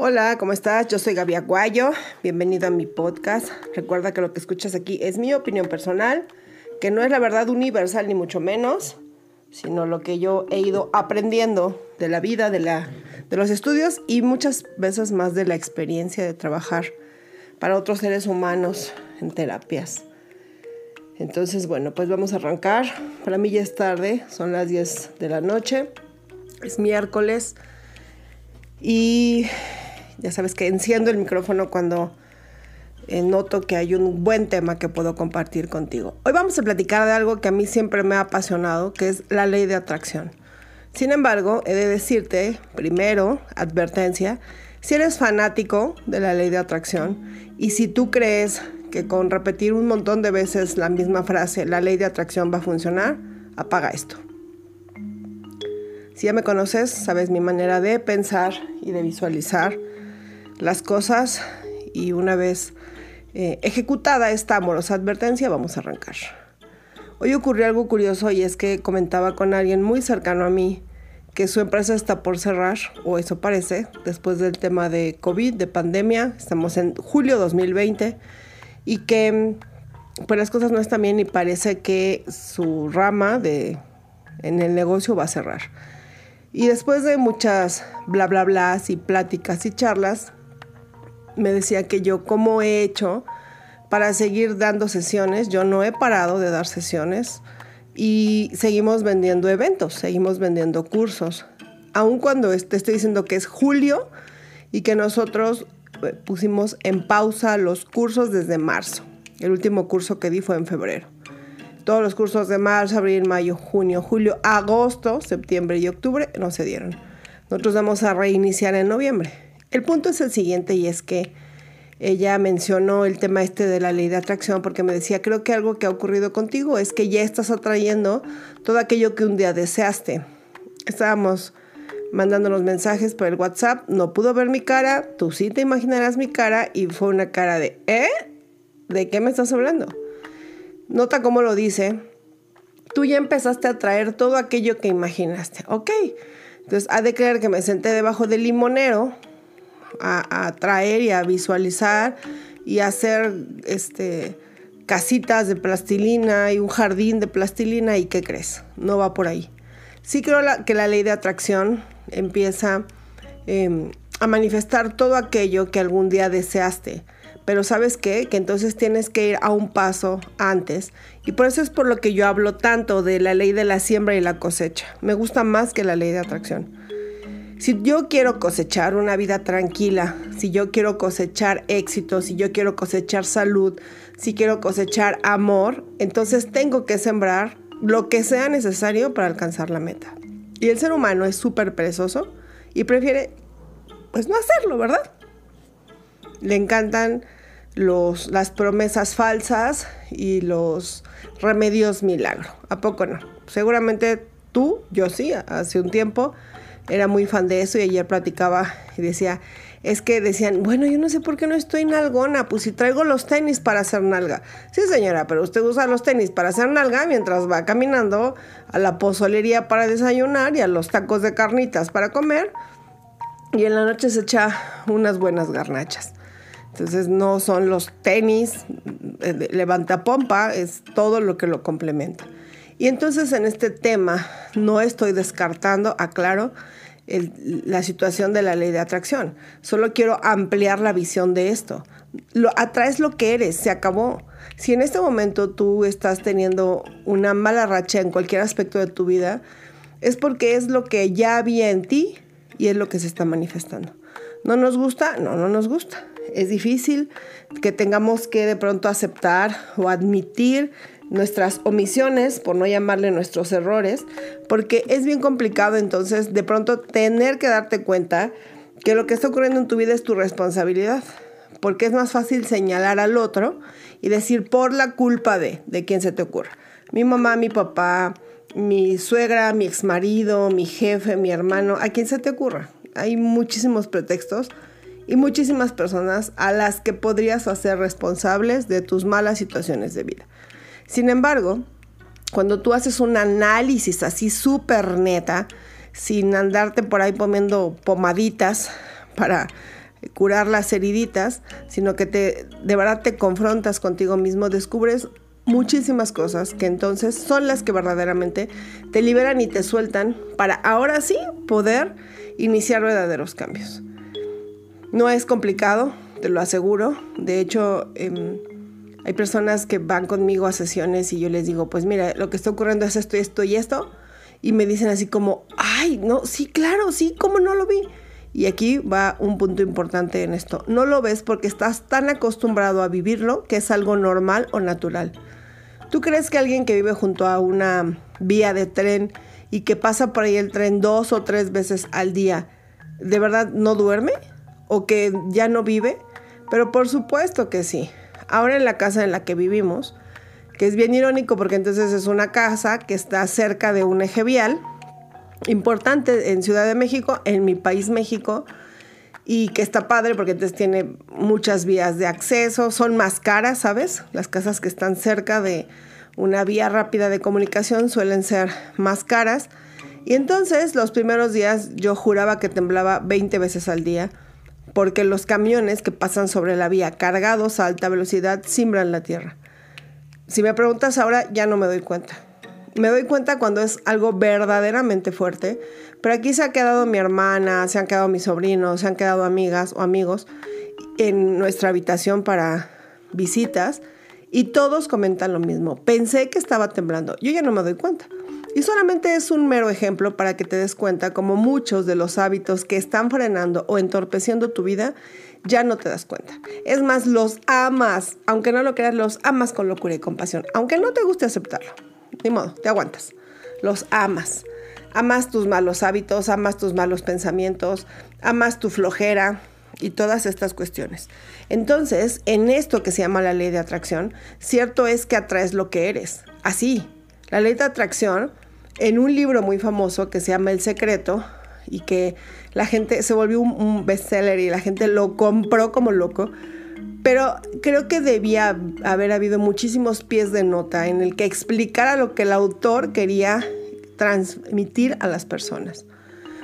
Hola, ¿cómo estás? Yo soy Gaby Aguayo. Bienvenido a mi podcast. Recuerda que lo que escuchas aquí es mi opinión personal, que no es la verdad universal ni mucho menos, sino lo que yo he ido aprendiendo de la vida, de, la, de los estudios y muchas veces más de la experiencia de trabajar para otros seres humanos en terapias. Entonces, bueno, pues vamos a arrancar. Para mí ya es tarde, son las 10 de la noche, es miércoles y ya sabes que enciendo el micrófono cuando eh, noto que hay un buen tema que puedo compartir contigo. Hoy vamos a platicar de algo que a mí siempre me ha apasionado, que es la ley de atracción. Sin embargo, he de decirte, primero, advertencia, si eres fanático de la ley de atracción y si tú crees que con repetir un montón de veces la misma frase, la ley de atracción va a funcionar, apaga esto. Si ya me conoces, sabes mi manera de pensar y de visualizar las cosas y una vez eh, ejecutada esta amorosa advertencia, vamos a arrancar. Hoy ocurrió algo curioso y es que comentaba con alguien muy cercano a mí que su empresa está por cerrar, o eso parece, después del tema de COVID, de pandemia, estamos en julio 2020 y que pues las cosas no están bien y parece que su rama de en el negocio va a cerrar. Y después de muchas bla bla bla y pláticas y charlas, me decía que yo cómo he hecho para seguir dando sesiones, yo no he parado de dar sesiones y seguimos vendiendo eventos, seguimos vendiendo cursos. Aun cuando te estoy diciendo que es julio y que nosotros eh, pusimos en pausa los cursos desde marzo. El último curso que di fue en febrero. Todos los cursos de marzo, abril, mayo, junio, julio, agosto, septiembre y octubre no se dieron. Nosotros vamos a reiniciar en noviembre. El punto es el siguiente y es que ella mencionó el tema este de la ley de atracción porque me decía, creo que algo que ha ocurrido contigo es que ya estás atrayendo todo aquello que un día deseaste. Estábamos mandándonos mensajes por el WhatsApp, no pudo ver mi cara, tú sí te imaginarás mi cara y fue una cara de, ¿eh? ¿De qué me estás hablando? Nota cómo lo dice. Tú ya empezaste a traer todo aquello que imaginaste, ¿ok? Entonces, ha de creer que me senté debajo del limonero a, traer y a visualizar y hacer este, casitas de plastilina y un jardín de plastilina y ¿qué crees? No va por ahí. Sí creo que la ley de atracción empieza em, a manifestar todo aquello que algún día deseaste. Pero sabes qué? Que entonces tienes que ir a un paso antes. Y por eso es por lo que yo hablo tanto de la ley de la siembra y la cosecha. Me gusta más que la ley de atracción. Si yo quiero cosechar una vida tranquila, si yo quiero cosechar éxito, si yo quiero cosechar salud, si quiero cosechar amor, entonces tengo que sembrar lo que sea necesario para alcanzar la meta. Y el ser humano es súper perezoso y prefiere, pues no hacerlo, ¿verdad? Le encantan los, las promesas falsas y los remedios milagro. ¿A poco no? Seguramente tú, yo sí, hace un tiempo era muy fan de eso y ayer platicaba y decía, es que decían, bueno, yo no sé por qué no estoy nalgona, pues si traigo los tenis para hacer nalga. Sí, señora, pero usted usa los tenis para hacer nalga mientras va caminando a la pozolería para desayunar y a los tacos de carnitas para comer y en la noche se echa unas buenas garnachas. Entonces no son los tenis, eh, levanta pompa, es todo lo que lo complementa. Y entonces en este tema no estoy descartando, aclaro, la situación de la ley de atracción. Solo quiero ampliar la visión de esto. Lo, atraes lo que eres, se acabó. Si en este momento tú estás teniendo una mala racha en cualquier aspecto de tu vida, es porque es lo que ya había en ti y es lo que se está manifestando. ¿No nos gusta? No, no nos gusta. Es difícil que tengamos que de pronto aceptar o admitir nuestras omisiones, por no llamarle nuestros errores, porque es bien complicado entonces de pronto tener que darte cuenta que lo que está ocurriendo en tu vida es tu responsabilidad, porque es más fácil señalar al otro y decir por la culpa de, de quien se te ocurra. Mi mamá, mi papá, mi suegra, mi exmarido, mi jefe, mi hermano, a quien se te ocurra. Hay muchísimos pretextos y muchísimas personas a las que podrías hacer responsables de tus malas situaciones de vida. Sin embargo, cuando tú haces un análisis así súper neta, sin andarte por ahí poniendo pomaditas para curar las heriditas, sino que te, de verdad te confrontas contigo mismo, descubres muchísimas cosas que entonces son las que verdaderamente te liberan y te sueltan para ahora sí poder iniciar verdaderos cambios. No es complicado, te lo aseguro. De hecho, em, hay personas que van conmigo a sesiones y yo les digo, pues mira, lo que está ocurriendo es esto esto y esto. Y me dicen así como, ay, no, sí, claro, sí, ¿cómo no lo vi? Y aquí va un punto importante en esto. No lo ves porque estás tan acostumbrado a vivirlo que es algo normal o natural. ¿Tú crees que alguien que vive junto a una vía de tren y que pasa por ahí el tren dos o tres veces al día, de verdad no duerme? ¿O que ya no vive? Pero por supuesto que sí. Ahora en la casa en la que vivimos, que es bien irónico porque entonces es una casa que está cerca de un eje vial importante en Ciudad de México, en mi país México, y que está padre porque entonces tiene muchas vías de acceso, son más caras, ¿sabes? Las casas que están cerca de una vía rápida de comunicación suelen ser más caras. Y entonces los primeros días yo juraba que temblaba 20 veces al día porque los camiones que pasan sobre la vía cargados a alta velocidad simbran la tierra. Si me preguntas ahora, ya no me doy cuenta. Me doy cuenta cuando es algo verdaderamente fuerte, pero aquí se ha quedado mi hermana, se han quedado mis sobrinos, se han quedado amigas o amigos en nuestra habitación para visitas y todos comentan lo mismo. Pensé que estaba temblando, yo ya no me doy cuenta. Y solamente es un mero ejemplo para que te des cuenta como muchos de los hábitos que están frenando o entorpeciendo tu vida ya no te das cuenta. Es más, los amas, aunque no lo creas, los amas con locura y compasión, aunque no te guste aceptarlo. Ni modo, te aguantas. Los amas. Amas tus malos hábitos, amas tus malos pensamientos, amas tu flojera y todas estas cuestiones. Entonces, en esto que se llama la ley de atracción, cierto es que atraes lo que eres. Así, la ley de atracción, en un libro muy famoso que se llama El Secreto, y que la gente se volvió un, un bestseller y la gente lo compró como loco, pero creo que debía haber habido muchísimos pies de nota en el que explicara lo que el autor quería transmitir a las personas.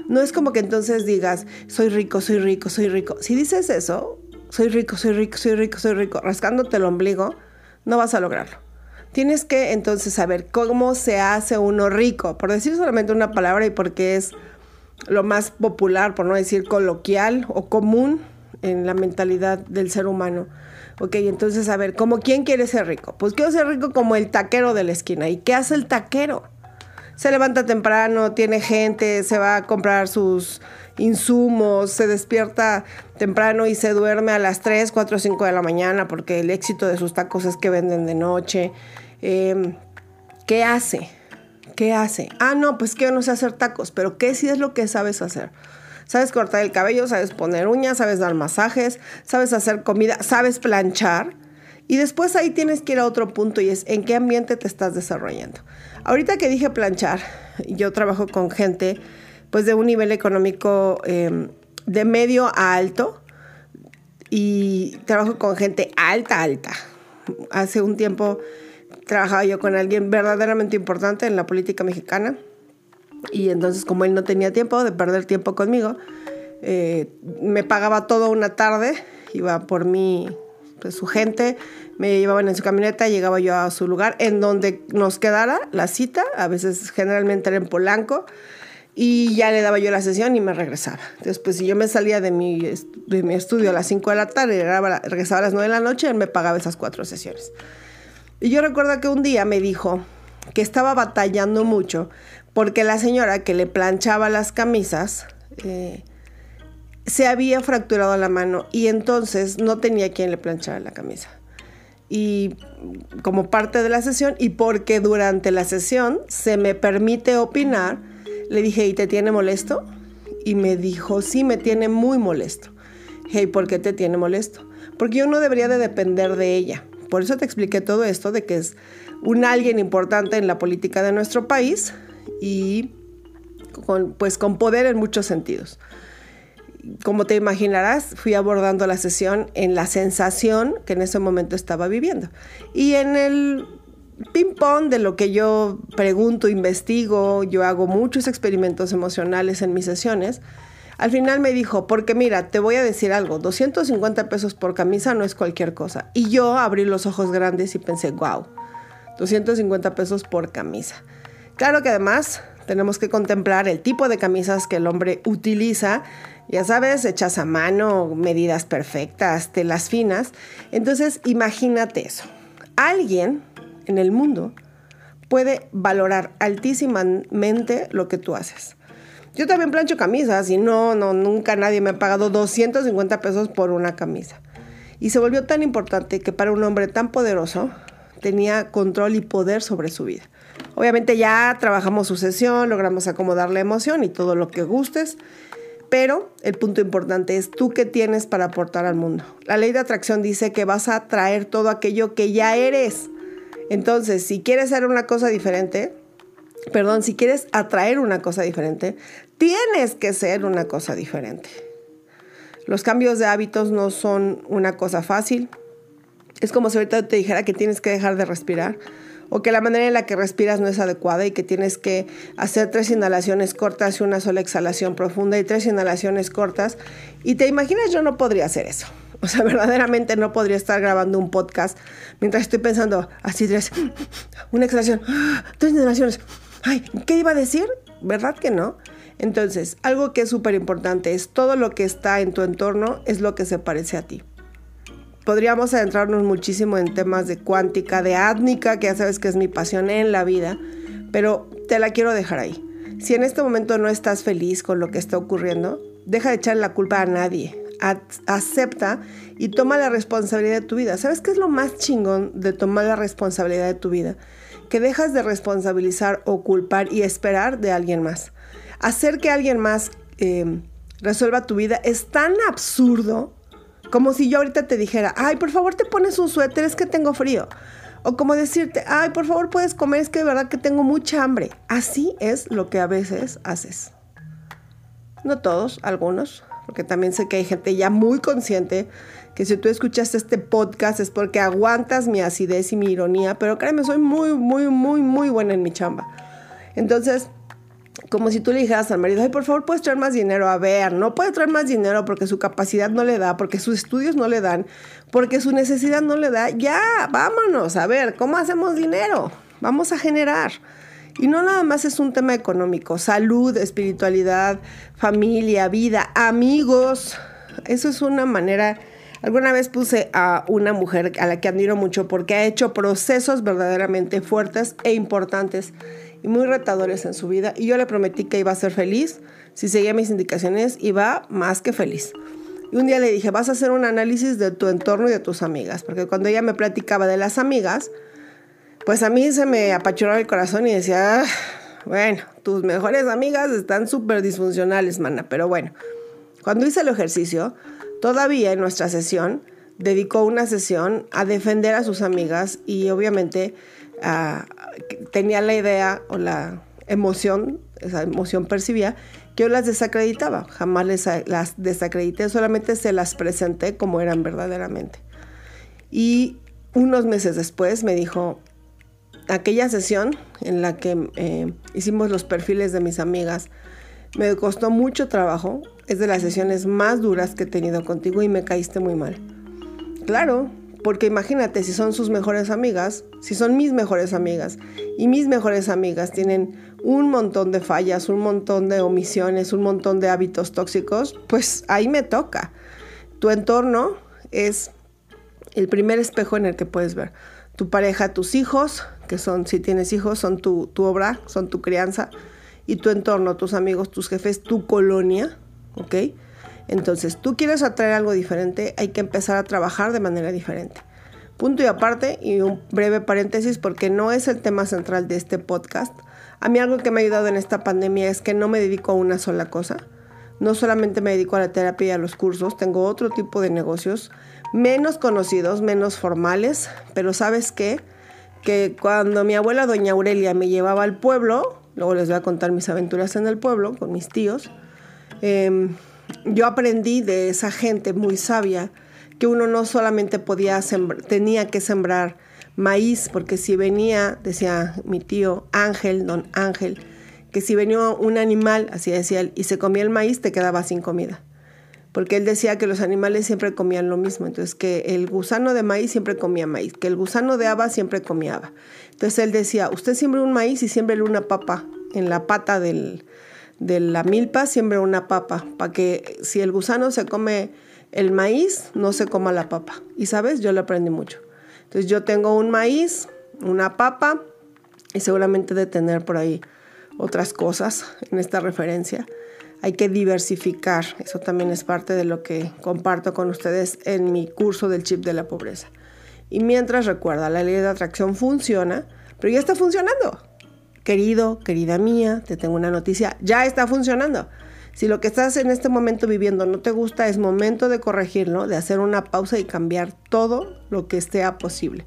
No es como que entonces digas, soy rico, soy rico, soy rico. Si dices eso, soy rico, soy rico, soy rico, soy rico, rascándote el ombligo, no vas a lograrlo. Tienes que entonces saber cómo se hace uno rico, por decir solamente una palabra y porque es lo más popular, por no decir coloquial o común en la mentalidad del ser humano. Ok, entonces a ver, ¿cómo quién quiere ser rico? Pues quiero ser rico como el taquero de la esquina. ¿Y qué hace el taquero? Se levanta temprano, tiene gente, se va a comprar sus insumos, se despierta temprano y se duerme a las 3, 4, 5 de la mañana porque el éxito de sus tacos es que venden de noche. Em, ¿Qué hace? ¿Qué hace? Ah, no, pues que yo no sé hacer tacos, pero ¿qué sí es lo que sabes hacer? Sabes cortar el cabello, sabes poner uñas, sabes dar masajes, sabes hacer comida, sabes planchar. Y después ahí tienes que ir a otro punto y es en qué ambiente te estás desarrollando. Ahorita que dije planchar, yo trabajo con gente pues de un nivel económico em, de medio a alto y trabajo con gente alta, alta. Hace un tiempo trabajaba yo con alguien verdaderamente importante en la política mexicana y entonces como él no tenía tiempo de perder tiempo conmigo, eh, me pagaba todo una tarde, iba por mí, pues su gente, me llevaban en su camioneta, llegaba yo a su lugar en donde nos quedara la cita, a veces generalmente era en Polanco, y ya le daba yo la sesión y me regresaba. Pues si yo me salía de mi, de mi estudio a las 5 de la tarde regresaba a las 9 de la noche, él me pagaba esas cuatro sesiones. Y yo recuerdo que un día me dijo que estaba batallando mucho porque la señora que le planchaba las camisas eh, se había fracturado la mano y entonces no tenía quien le planchara la camisa y como parte de la sesión y porque durante la sesión se me permite opinar, le dije, ¿y te tiene molesto? Y me dijo, sí, me tiene muy molesto. Hey, ¿por qué te tiene molesto? Porque yo no debería de depender de ella. Por eso te expliqué todo esto de que es un alguien importante en la política de nuestro país y pues con poder en muchos sentidos como te imaginarás, fui abordando la sesión en la sensación que en ese momento estaba viviendo. Y en el ping-pong de lo que yo pregunto, investigo, yo hago muchos experimentos emocionales en mis sesiones, Al final me dijo, porque mira, te voy a decir algo, 250 pesos por camisa no es cualquier cosa. Y yo abrí los ojos grandes y pensé, wow, 250 pesos por camisa. Claro que además tenemos que contemplar el tipo de camisas que el hombre utiliza, ya sabes, hechas a mano, medidas perfectas, telas finas. Entonces, imagínate eso. Alguien en el mundo puede valorar altísimamente lo que tú haces. Yo también plancho camisas y no, no, nunca nadie me ha pagado 250 pesos por una camisa. Y se volvió tan importante que para un hombre tan poderoso tenía control y poder sobre su vida. Obviamente ya trabajamos su sesión, logramos acomodar la emoción y todo lo que gustes, pero el punto importante es tú qué tienes para aportar al mundo. La ley de atracción dice que vas a atraer todo aquello que ya eres. Entonces, si quieres hacer una cosa diferente, perdón, si quieres atraer una cosa diferente, tienes que ser una cosa diferente. Los cambios de hábitos no son una cosa fácil. Es como si ahorita te dijera que tienes que dejar de respirar o que la manera en la que respiras no es adecuada y que tienes que hacer tres inhalaciones cortas y una sola exhalación profunda y tres inhalaciones cortas. Y te imaginas, yo no podría hacer eso. O sea, verdaderamente no podría estar grabando un podcast mientras estoy pensando así tres, una exhalación, tres inhalaciones. Ay, ¿qué iba a decir? ¿Verdad que no? Entonces, algo que es súper importante es todo lo que está en tu entorno es lo que se parece a ti. Podríamos adentrarnos muchísimo en temas de cuántica, de átnica, que ya sabes que es mi pasión en la vida, pero te la quiero dejar ahí. Si en este momento no estás feliz con lo que está ocurriendo, deja de echarle la culpa a nadie. acepta y toma la responsabilidad de tu vida. ¿Sabes qué es lo más chingón de tomar la responsabilidad de tu vida? Que dejas de responsabilizar o culpar y esperar de alguien más. Hacer que alguien más eh, resuelva tu vida es tan absurdo como si yo ahorita te dijera, ay, por favor te pones un suéter, es que tengo frío. O como decirte, ay, por favor puedes comer, es que de verdad que tengo mucha hambre. Así es lo que a veces haces. No todos, algunos, porque también sé que hay gente ya muy consciente que si tú escuchas este podcast es porque aguantas mi acidez y mi ironía, pero créeme, soy muy, muy, muy, muy buena en mi chamba. Entonces, como si tú le dijeras al marido, ay, por favor, puedes traer más dinero. A ver, no puede traer más dinero porque su capacidad no le da, porque sus estudios no le dan, porque su necesidad no le da. Ya, vámonos, a ver, ¿cómo hacemos dinero? Vamos a generar. Y no nada más es un tema económico, salud, espiritualidad, familia, vida, amigos. Eso es una manera... Alguna vez puse a una mujer a la que admiro mucho porque ha hecho procesos verdaderamente fuertes e importantes y muy retadores en su vida y yo le prometí que iba a ser feliz si seguía mis indicaciones va más que feliz. Y un día le dije, vas a hacer un análisis de tu entorno y de tus amigas, porque cuando ella me platicaba de las amigas, pues a mí se me apachurraba el corazón y decía, ah, bueno, tus mejores amigas están súper disfuncionales, mana, pero bueno, cuando hice el ejercicio, todavía en nuestra sesión, dedicó una sesión a defender a sus amigas y obviamente tenía la idea o la emoción, esa emoción percibía, que yo las desacreditaba. Jamás les, las desacredité, solamente se las presenté como eran verdaderamente. Y unos meses después me dijo, aquella sesión en la que eh, hicimos los perfiles de mis amigas, me costó mucho trabajo, es de las sesiones más duras que he tenido contigo y me caíste muy mal. Claro, porque imagínate, si son sus mejores amigas, si son mis mejores amigas, y mis mejores amigas tienen un montón de fallas, un montón de omisiones, un montón de hábitos tóxicos, pues ahí me toca. Tu entorno es el primer espejo en el que puedes ver. Tu pareja, tus hijos, que son, si tienes hijos, son tu, obra, son tu crianza, y tu entorno, tus amigos, tus jefes, tu colonia, ¿ok? Entonces, tú quieres atraer algo diferente, hay que empezar a trabajar de manera diferente. Punto y aparte, y un breve paréntesis porque no es el tema central de este podcast. A mí algo que me ha ayudado en esta pandemia es que no me dedico a una sola cosa. No solamente me dedico a la terapia y a los cursos, tengo otro tipo de negocios menos conocidos, menos formales, pero ¿sabes qué? Que cuando mi abuela doña Aurelia me llevaba al pueblo, luego les voy a contar mis aventuras en el pueblo con mis tíos, eh, yo aprendí de esa gente muy sabia que uno no solamente podía tenía que sembrar maíz, porque si venía, decía mi tío Ángel, don Ángel, que si venía un animal, así decía él, y se comía el maíz, te quedaba sin comida. Porque él decía que los animales siempre comían lo mismo. Entonces, que el gusano de maíz siempre comía maíz, que el gusano de haba siempre comía haba. Entonces, él decía, usted siembra un maíz y siembre una papa en la pata del, de la milpa, siembre una papa, para que si el gusano se come el maíz, no se coma la papa. Y sabes, yo lo aprendí mucho. Entonces, yo tengo un maíz, una papa, y seguramente de tener por ahí otras cosas en esta referencia. Hay que diversificar, eso también es parte de lo que comparto con ustedes en mi curso del chip de la pobreza. Y mientras recuerda, la ley de atracción funciona, pero ya está funcionando. Querido, querida mía, te tengo una noticia, ya está funcionando. Si lo que estás en este momento viviendo no te gusta, es momento de corregirlo, de hacer una pausa y cambiar todo lo que sea posible.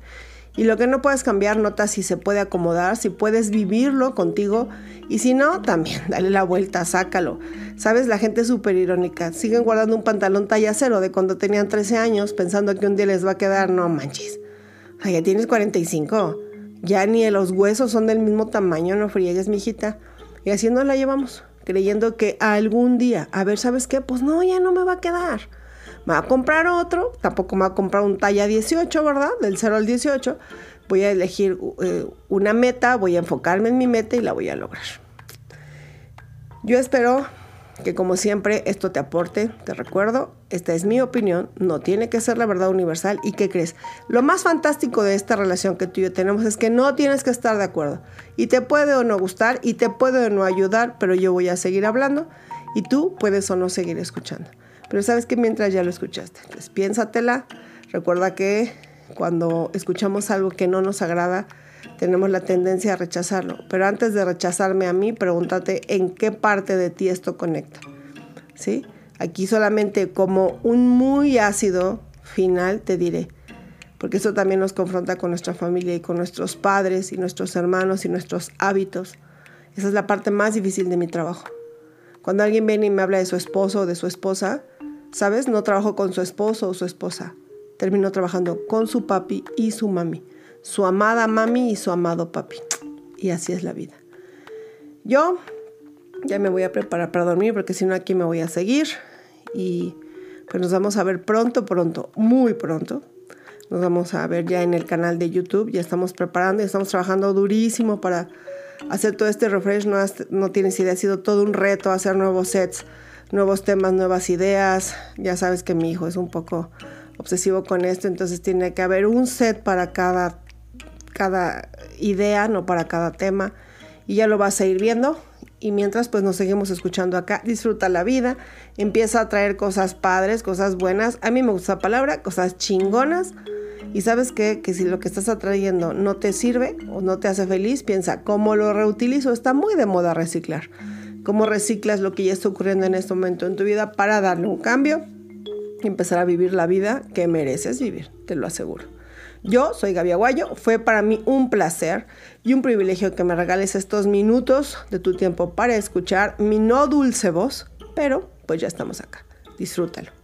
Y lo que no puedes cambiar, nota si se puede acomodar, si puedes vivirlo contigo. Y si no, también dale la vuelta, sácalo. Sabes, la gente es súper irónica. Siguen guardando un pantalón talla cero de cuando tenían 13 años, pensando que un día les va a quedar. No manches. Ay, ya tienes 45. Ya ni los huesos son del mismo tamaño, no friegues, mijita. Y así nos la llevamos, creyendo que algún día, a ver, ¿sabes qué? Pues no, ya no me va a quedar me va a comprar otro, tampoco me va a comprar un talla 18, ¿verdad? Del 0 al 18. Voy a elegir eh, una meta, voy a enfocarme en mi meta y la voy a lograr. Yo espero que como siempre esto te aporte, te recuerdo, esta es mi opinión, no tiene que ser la verdad universal y ¿qué crees? Lo más fantástico de esta relación que tú y yo tenemos es que no tienes que estar de acuerdo y te puede o no gustar y te puede o no ayudar, pero yo voy a seguir hablando y tú puedes o no seguir escuchando. Pero sabes que mientras ya lo escuchaste, pues piénsatela. Recuerda que cuando escuchamos algo que no nos agrada, tenemos la tendencia a rechazarlo. Pero antes de rechazarme a mí, pregúntate en qué parte de ti esto conecta. ¿Sí? Aquí solamente como un muy ácido final te diré, porque eso también nos confronta con nuestra familia y con nuestros padres y nuestros hermanos y nuestros hábitos. Esa es la parte más difícil de mi trabajo. Cuando alguien viene y me habla de su esposo o de su esposa, ¿Sabes? No trabajo con su esposo o su esposa. Termino trabajando con su papi y su mami. Su amada mami y su amado papi. Y así es la vida. Yo ya me voy a preparar para dormir porque si no aquí me voy a seguir. Y pues nos vamos a ver pronto, pronto, muy pronto. Nos vamos a ver ya en el canal de YouTube. Ya estamos preparando y estamos trabajando durísimo para hacer todo este refresh. No, no tienes idea, ha sido todo un reto hacer nuevos sets nuevos temas, nuevas ideas. Ya sabes que mi hijo es un poco obsesivo con esto, entonces tiene que haber un set para cada, cada idea, no para cada tema. Y ya lo vas a ir viendo. Y mientras pues nos seguimos escuchando acá, disfruta la vida, empieza a traer cosas padres, cosas buenas. A mí me gusta la palabra, cosas chingonas. Y sabes qué? que si lo que estás atrayendo no te sirve o no te hace feliz, piensa, ¿cómo lo reutilizo? Está muy de moda reciclar cómo reciclas lo que ya está ocurriendo en este momento en tu vida para darle un cambio y empezar a vivir la vida que mereces vivir, te lo aseguro. Yo soy Gaby Aguayo, fue para mí un placer y un privilegio que me regales estos minutos de tu tiempo para escuchar mi no dulce voz, pero pues ya estamos acá. Disfrútalo.